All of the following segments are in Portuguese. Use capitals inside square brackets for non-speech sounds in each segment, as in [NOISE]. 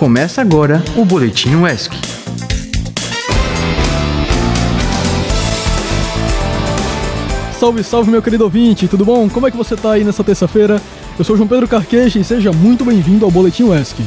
Começa agora o Boletim UESC. Salve, salve, meu querido ouvinte, tudo bom? Como é que você tá aí nessa terça-feira? Eu sou João Pedro Carqueja e seja muito bem-vindo ao Boletim UESC.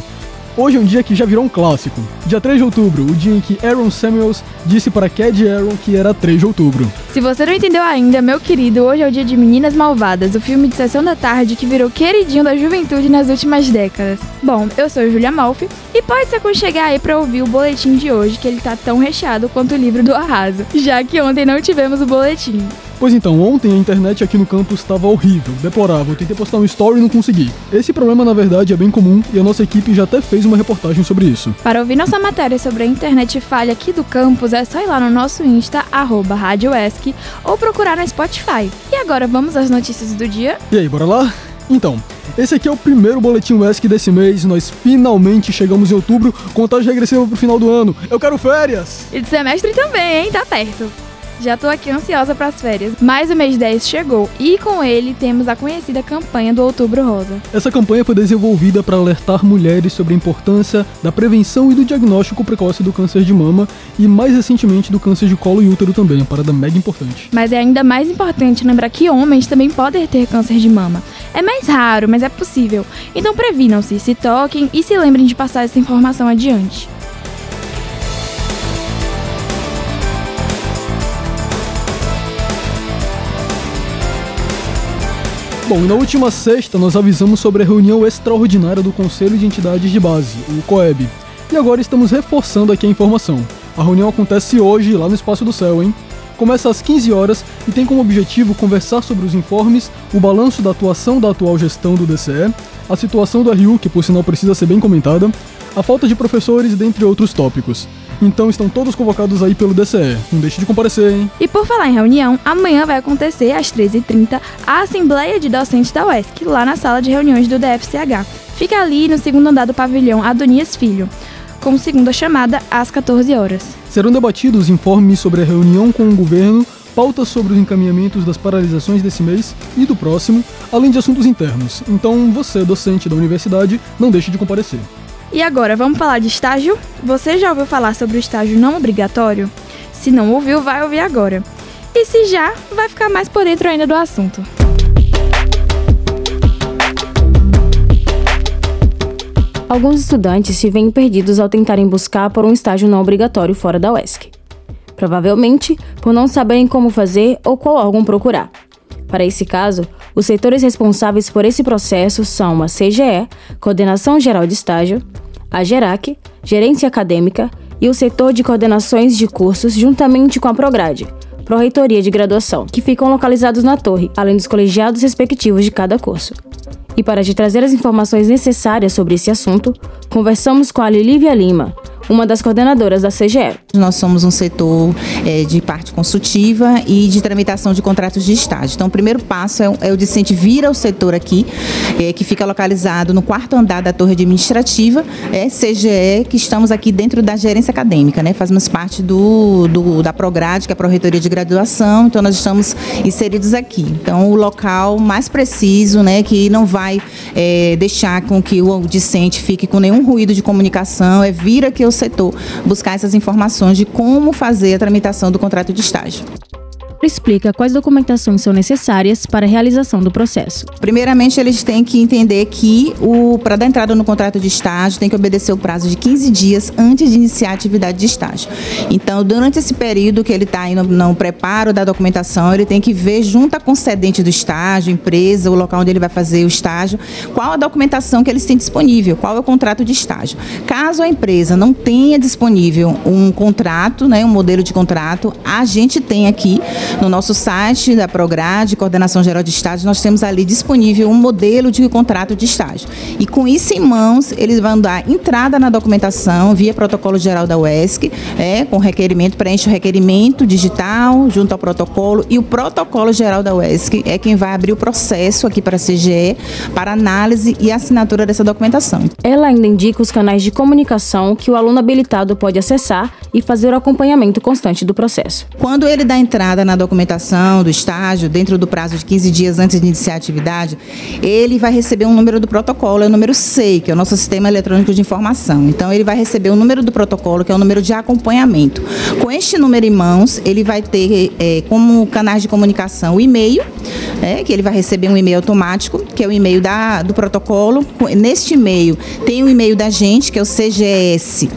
Hoje é um dia que já virou um clássico. Dia 3 de outubro, o dia em que Aaron Samuels disse para Cad Aaron que era 3 de outubro. Se você não entendeu ainda, meu querido, hoje é o dia de Meninas Malvadas, o filme de sessão da tarde que virou queridinho da juventude nas últimas décadas. Bom, eu sou Julia Malfi e pode se aconchegar aí para ouvir o boletim de hoje, que ele tá tão recheado quanto o livro do Arraso, já que ontem não tivemos o boletim. Pois então, ontem a internet aqui no campus estava horrível, deplorável. Tentei postar um story e não consegui. Esse problema, na verdade, é bem comum e a nossa equipe já até fez uma reportagem sobre isso. Para ouvir nossa matéria sobre a internet falha aqui do campus, é só ir lá no nosso Insta, arroba RádioESC, ou procurar no Spotify. E agora vamos às notícias do dia? E aí, bora lá? Então, esse aqui é o primeiro boletim UESC desse mês. Nós finalmente chegamos em outubro, contagem regressiva pro final do ano. Eu quero férias! E de semestre também, hein? Tá perto. Já tô aqui ansiosa para as férias. Mas o mês 10 chegou e com ele temos a conhecida campanha do Outubro Rosa. Essa campanha foi desenvolvida para alertar mulheres sobre a importância da prevenção e do diagnóstico precoce do câncer de mama e mais recentemente do câncer de colo e útero também, uma parada mega importante. Mas é ainda mais importante lembrar que homens também podem ter câncer de mama. É mais raro, mas é possível. Então previnam-se, se toquem e se lembrem de passar essa informação adiante. Bom, na última sexta nós avisamos sobre a reunião extraordinária do Conselho de Entidades de Base, o COEB. E agora estamos reforçando aqui a informação. A reunião acontece hoje, lá no Espaço do Céu, hein? Começa às 15 horas e tem como objetivo conversar sobre os informes, o balanço da atuação da atual gestão do DCE, a situação do RU, que por sinal precisa ser bem comentada, a falta de professores, dentre outros tópicos. Então estão todos convocados aí pelo DCE. Não deixe de comparecer, hein? E por falar em reunião, amanhã vai acontecer, às 13h30, a Assembleia de Docentes da UESC, lá na sala de reuniões do DFCH. Fica ali no segundo andar do pavilhão Adonias Filho, com segunda chamada às 14 horas. Serão debatidos informes sobre a reunião com o governo, pautas sobre os encaminhamentos das paralisações desse mês e do próximo, além de assuntos internos. Então, você, docente da universidade, não deixe de comparecer. E agora, vamos falar de estágio? Você já ouviu falar sobre o estágio não obrigatório? Se não ouviu, vai ouvir agora. E se já, vai ficar mais por dentro ainda do assunto. Alguns estudantes se veem perdidos ao tentarem buscar por um estágio não obrigatório fora da UESC. Provavelmente por não saberem como fazer ou qual órgão procurar. Para esse caso, os setores responsáveis por esse processo são a CGE, Coordenação Geral de Estágio, a GERAC, Gerência Acadêmica e o setor de coordenações de cursos, juntamente com a Prograde, Pró-Reitoria de Graduação, que ficam localizados na torre, além dos colegiados respectivos de cada curso. E para te trazer as informações necessárias sobre esse assunto, conversamos com a Lilívia Lima, uma das coordenadoras da CGE. Nós somos um setor é, de parte consultiva e de tramitação de contratos de estágio. Então, o primeiro passo é, é o discente vir ao setor aqui, é, que fica localizado no quarto andar da torre administrativa, é CGE, que estamos aqui dentro da gerência acadêmica, né? Fazemos parte do, do da Prograde, que é a Pró-Reitoria de Graduação, então nós estamos inseridos aqui. Então, o local mais preciso, né, que não vai é, deixar com que o discente fique com nenhum ruído de comunicação, é vir aqui ao setor buscar essas informações de como fazer a tramitação do contrato de estágio explica quais documentações são necessárias para a realização do processo. Primeiramente, eles têm que entender que para dar entrada no contrato de estágio tem que obedecer o prazo de 15 dias antes de iniciar a atividade de estágio. Então, durante esse período que ele está no, no preparo da documentação, ele tem que ver junto à concedente do estágio, empresa, o local onde ele vai fazer o estágio, qual a documentação que eles têm disponível, qual é o contrato de estágio. Caso a empresa não tenha disponível um contrato, né, um modelo de contrato, a gente tem aqui no nosso site da Prograde, Coordenação Geral de Estágio, nós temos ali disponível um modelo de contrato de estágio. E com isso em mãos, eles vão dar entrada na documentação via protocolo geral da UESC, é, com requerimento, preenche o requerimento digital junto ao protocolo e o protocolo geral da UESC é quem vai abrir o processo aqui para a CGE para análise e assinatura dessa documentação. Ela ainda indica os canais de comunicação que o aluno habilitado pode acessar e fazer o acompanhamento constante do processo. Quando ele dá entrada na documentação do estágio, dentro do prazo de 15 dias antes de iniciar a atividade, ele vai receber um número do protocolo, é o número SEI, que é o nosso Sistema Eletrônico de Informação. Então, ele vai receber o número do protocolo, que é o número de acompanhamento. Com este número em mãos, ele vai ter é, como canais de comunicação o e-mail, é, que ele vai receber um e-mail automático, que é o e-mail da, do protocolo. Neste e-mail tem o e-mail da gente, que é o cgs.esc.br.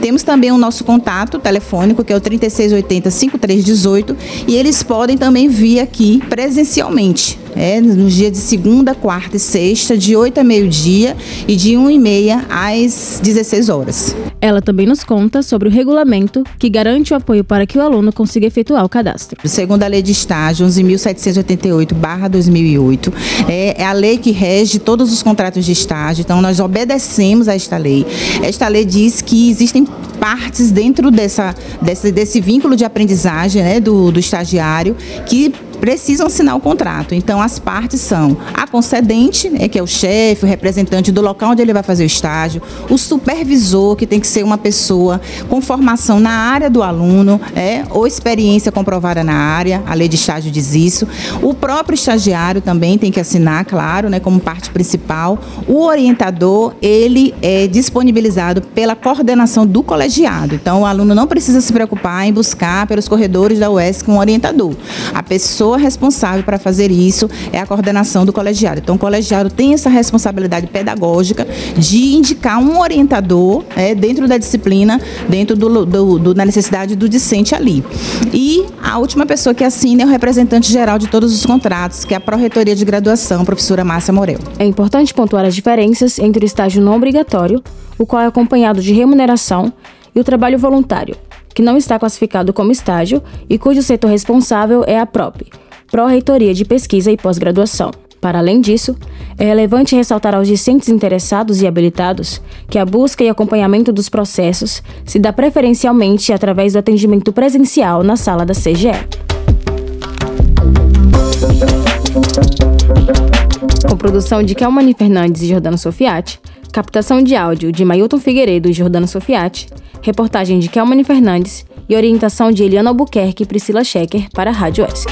Temos também o nosso contato telefônico, que é o 3680-5318, e eles podem também vir aqui presencialmente é, nos dias de segunda, quarta e sexta, de 8 a meio-dia e de 1 e meia às 16 horas. Ela também nos conta sobre o regulamento que garante o apoio para que o aluno consiga efetuar o cadastro. Segundo a Lei de Estágio 11.788-2008, é, é a lei que rege todos os contratos de estágio, então nós obedecemos a esta lei. Esta lei diz que existem partes dentro dessa, desse, desse vínculo de aprendizagem né, do, do estagiário que precisam assinar o contrato. Então, as partes são a concedente, né, que é o chefe, o representante do local onde ele vai fazer o estágio, o supervisor, que tem que ser uma pessoa com formação na área do aluno, é, ou experiência comprovada na área, a lei de estágio diz isso. O próprio estagiário também tem que assinar, claro, né, como parte principal. O orientador, ele é disponibilizado pela coordenação do colegiado. Então, o aluno não precisa se preocupar em buscar pelos corredores da UESC um orientador. A pessoa pessoa responsável para fazer isso é a coordenação do colegiado. Então, o colegiado tem essa responsabilidade pedagógica de indicar um orientador é, dentro da disciplina, dentro do, do, do, da necessidade do discente ali. E a última pessoa que assina é o representante geral de todos os contratos, que é a Pró-Reitoria de Graduação, professora Márcia Morel. É importante pontuar as diferenças entre o estágio não obrigatório, o qual é acompanhado de remuneração, e o trabalho voluntário, que não está classificado como estágio e cujo setor responsável é a PROP, Pró-Reitoria de Pesquisa e Pós-Graduação. Para além disso, é relevante ressaltar aos discentes interessados e habilitados que a busca e acompanhamento dos processos se dá preferencialmente através do atendimento presencial na sala da CGE. Com produção de Kelmani Fernandes e Jordano Sofiati, captação de áudio de Mailton Figueiredo e Jordano Sofiati, reportagem de Kelmani Fernandes e orientação de Eliana Albuquerque e Priscila Schecker para a Rádio S.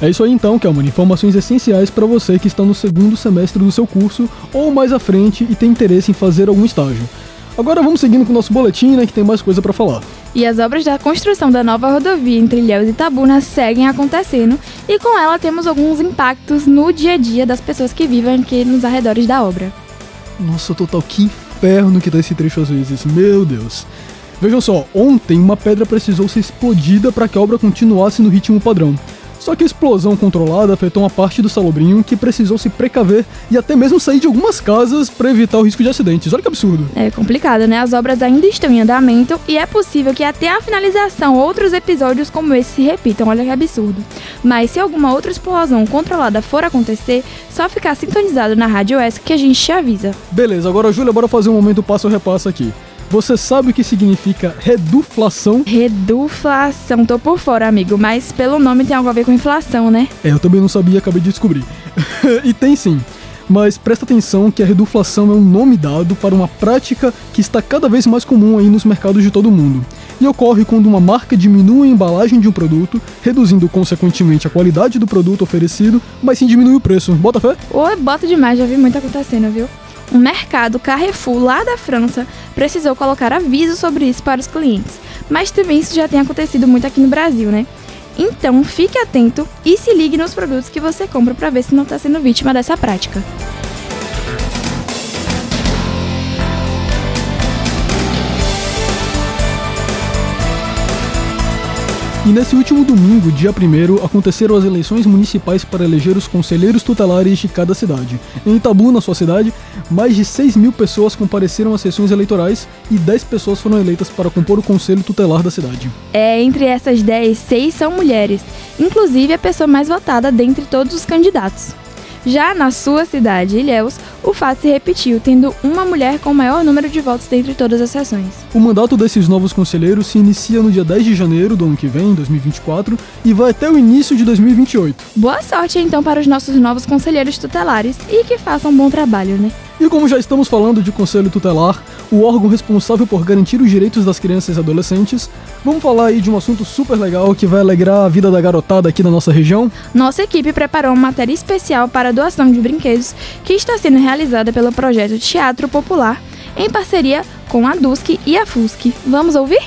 É isso aí então, Kelman. Informações essenciais para você que está no segundo semestre do seu curso ou mais à frente e tem interesse em fazer algum estágio. Agora vamos seguindo com o nosso boletim, né, que tem mais coisa para falar. E as obras da construção da nova rodovia entre Ilhéus e Tabuna seguem acontecendo e com ela temos alguns impactos no dia a dia das pessoas que vivem aqui nos arredores da obra. Nossa, total, que inferno que tá esse trecho às vezes, meu Deus. Vejam só, ontem uma pedra precisou ser explodida para que a obra continuasse no ritmo padrão. Só que a explosão controlada afetou uma parte do salobrinho que precisou se precaver e até mesmo sair de algumas casas para evitar o risco de acidentes. Olha que absurdo. É complicado, né? As obras ainda estão em andamento e é possível que até a finalização outros episódios como esse se repitam. Olha que absurdo. Mas se alguma outra explosão controlada for acontecer, só ficar sintonizado na Rádio S que a gente te avisa. Beleza, agora Júlia, bora fazer um momento passo a repasso aqui. Você sabe o que significa reduflação? Reduflação, tô por fora, amigo, mas pelo nome tem algo a ver com inflação, né? É, eu também não sabia, acabei de descobrir. [LAUGHS] e tem sim. Mas presta atenção que a reduflação é um nome dado para uma prática que está cada vez mais comum aí nos mercados de todo o mundo. E ocorre quando uma marca diminui a embalagem de um produto, reduzindo consequentemente a qualidade do produto oferecido, mas sim diminui o preço. Bota fé? Ô, bota demais, já vi muito acontecendo, viu? Um mercado Carrefour lá da França precisou colocar aviso sobre isso para os clientes. Mas também isso já tem acontecido muito aqui no Brasil, né? Então fique atento e se ligue nos produtos que você compra para ver se não está sendo vítima dessa prática. E nesse último domingo, dia 1 aconteceram as eleições municipais para eleger os conselheiros tutelares de cada cidade. Em Itabu, na sua cidade, mais de 6 mil pessoas compareceram às sessões eleitorais e 10 pessoas foram eleitas para compor o conselho tutelar da cidade. É, entre essas 10, 6 são mulheres, inclusive a pessoa mais votada dentre todos os candidatos. Já na sua cidade, Ilhéus, o fato se repetiu, tendo uma mulher com o maior número de votos dentre todas as sessões. O mandato desses novos conselheiros se inicia no dia 10 de janeiro do ano que vem, 2024, e vai até o início de 2028. Boa sorte então para os nossos novos conselheiros tutelares e que façam um bom trabalho, né? E como já estamos falando de conselho tutelar, o órgão responsável por garantir os direitos das crianças e adolescentes, vamos falar aí de um assunto super legal que vai alegrar a vida da garotada aqui na nossa região? Nossa equipe preparou uma matéria especial para a doação de brinquedos que está sendo realizada pelo projeto Teatro Popular em parceria com a DUSC e a FUSC. Vamos ouvir?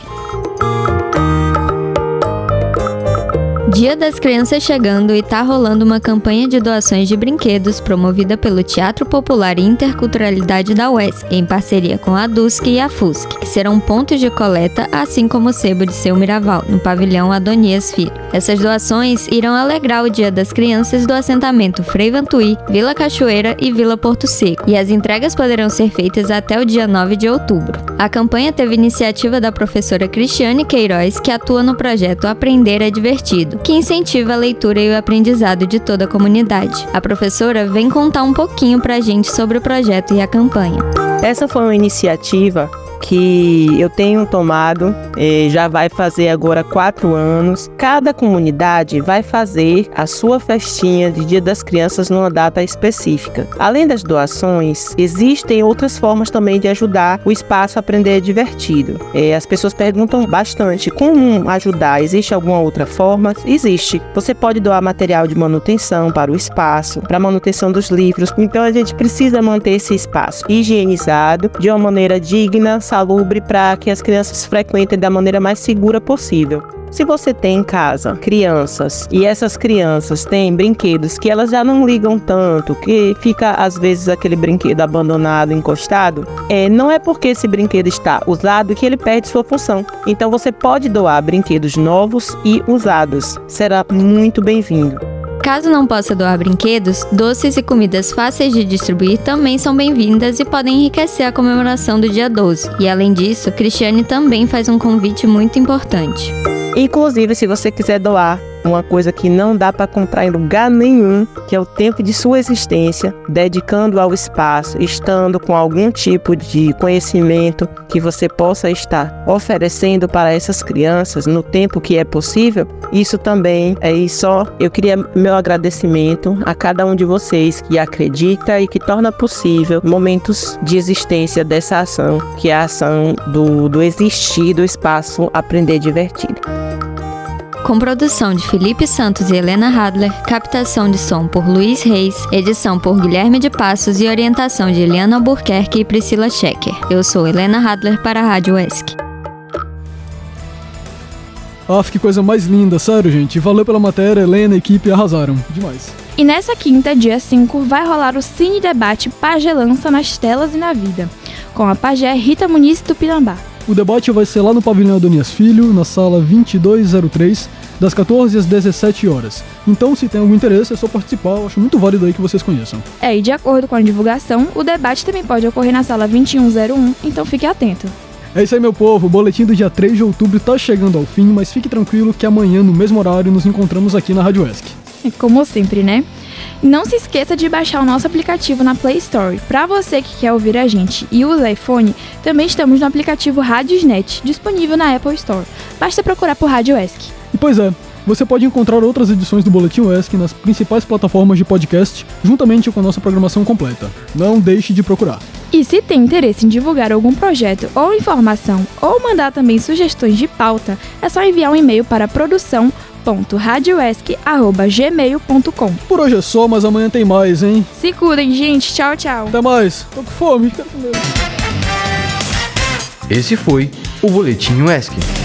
Dia das Crianças chegando e tá rolando uma campanha de doações de brinquedos promovida pelo Teatro Popular e Interculturalidade da UESC, em parceria com a DUSC e a FUSC, que serão pontos de coleta, assim como o sebo de seu Miraval, no pavilhão Adonias Filho. Essas doações irão alegrar o Dia das Crianças do assentamento Frei Vantuí, Vila Cachoeira e Vila Porto Seco, e as entregas poderão ser feitas até o dia 9 de outubro. A campanha teve iniciativa da professora Cristiane Queiroz, que atua no projeto Aprender é Divertido, que incentiva a leitura e o aprendizado de toda a comunidade. A professora vem contar um pouquinho pra gente sobre o projeto e a campanha. Essa foi uma iniciativa que eu tenho tomado, eh, já vai fazer agora quatro anos. Cada comunidade vai fazer a sua festinha de Dia das Crianças numa data específica. Além das doações, existem outras formas também de ajudar o espaço a aprender divertido. Eh, as pessoas perguntam bastante como ajudar. Existe alguma outra forma? Existe. Você pode doar material de manutenção para o espaço, para manutenção dos livros. Então a gente precisa manter esse espaço higienizado de uma maneira digna, salubre para que as crianças frequentem da maneira mais segura possível. Se você tem em casa crianças e essas crianças têm brinquedos que elas já não ligam tanto, que fica às vezes aquele brinquedo abandonado, encostado, é, não é porque esse brinquedo está usado que ele perde sua função. Então você pode doar brinquedos novos e usados. Será muito bem-vindo. Caso não possa doar brinquedos, doces e comidas fáceis de distribuir também são bem-vindas e podem enriquecer a comemoração do dia 12. E além disso, Cristiane também faz um convite muito importante. Inclusive, se você quiser doar uma coisa que não dá para comprar em lugar nenhum, que é o tempo de sua existência, dedicando ao espaço, estando com algum tipo de conhecimento que você possa estar oferecendo para essas crianças no tempo que é possível. Isso também é só. Eu queria meu agradecimento a cada um de vocês que acredita e que torna possível momentos de existência dessa ação, que é a ação do, do existir do espaço aprender divertido com produção de Felipe Santos e Helena Hadler, captação de som por Luiz Reis, edição por Guilherme de Passos e orientação de Eliana Albuquerque e Priscila Schecker. Eu sou Helena Hadler para a Rádio ESC. Ah, que coisa mais linda, sério, gente. Valeu pela matéria, Helena e equipe arrasaram. Demais. E nessa quinta, dia 5, vai rolar o Cine Debate Pagelança nas telas e na vida, com a pajé Rita Muniz Tupinambá. O debate vai ser lá no pavilhão Adonias Filho, na sala 2203, das 14 às 17 horas. Então, se tem algum interesse, é só participar, eu acho muito válido aí que vocês conheçam. É, e de acordo com a divulgação, o debate também pode ocorrer na sala 2101, então fique atento. É isso aí, meu povo. O boletim do dia 3 de outubro tá chegando ao fim, mas fique tranquilo que amanhã, no mesmo horário, nos encontramos aqui na Rádio ESC. Como sempre, né? Não se esqueça de baixar o nosso aplicativo na Play Store. Para você que quer ouvir a gente e usa iPhone, também estamos no aplicativo Radiosnet, disponível na Apple Store. Basta procurar por Rádio ESC. E pois é, você pode encontrar outras edições do Boletim ESC nas principais plataformas de podcast, juntamente com a nossa programação completa. Não deixe de procurar. E se tem interesse em divulgar algum projeto ou informação, ou mandar também sugestões de pauta, é só enviar um e-mail para produção radioesc.gmail.com Por hoje é só, mas amanhã tem mais, hein? Se cuidem, gente. Tchau, tchau. Até mais. Tô com fome, quero comer. Esse foi o Boletim ESC.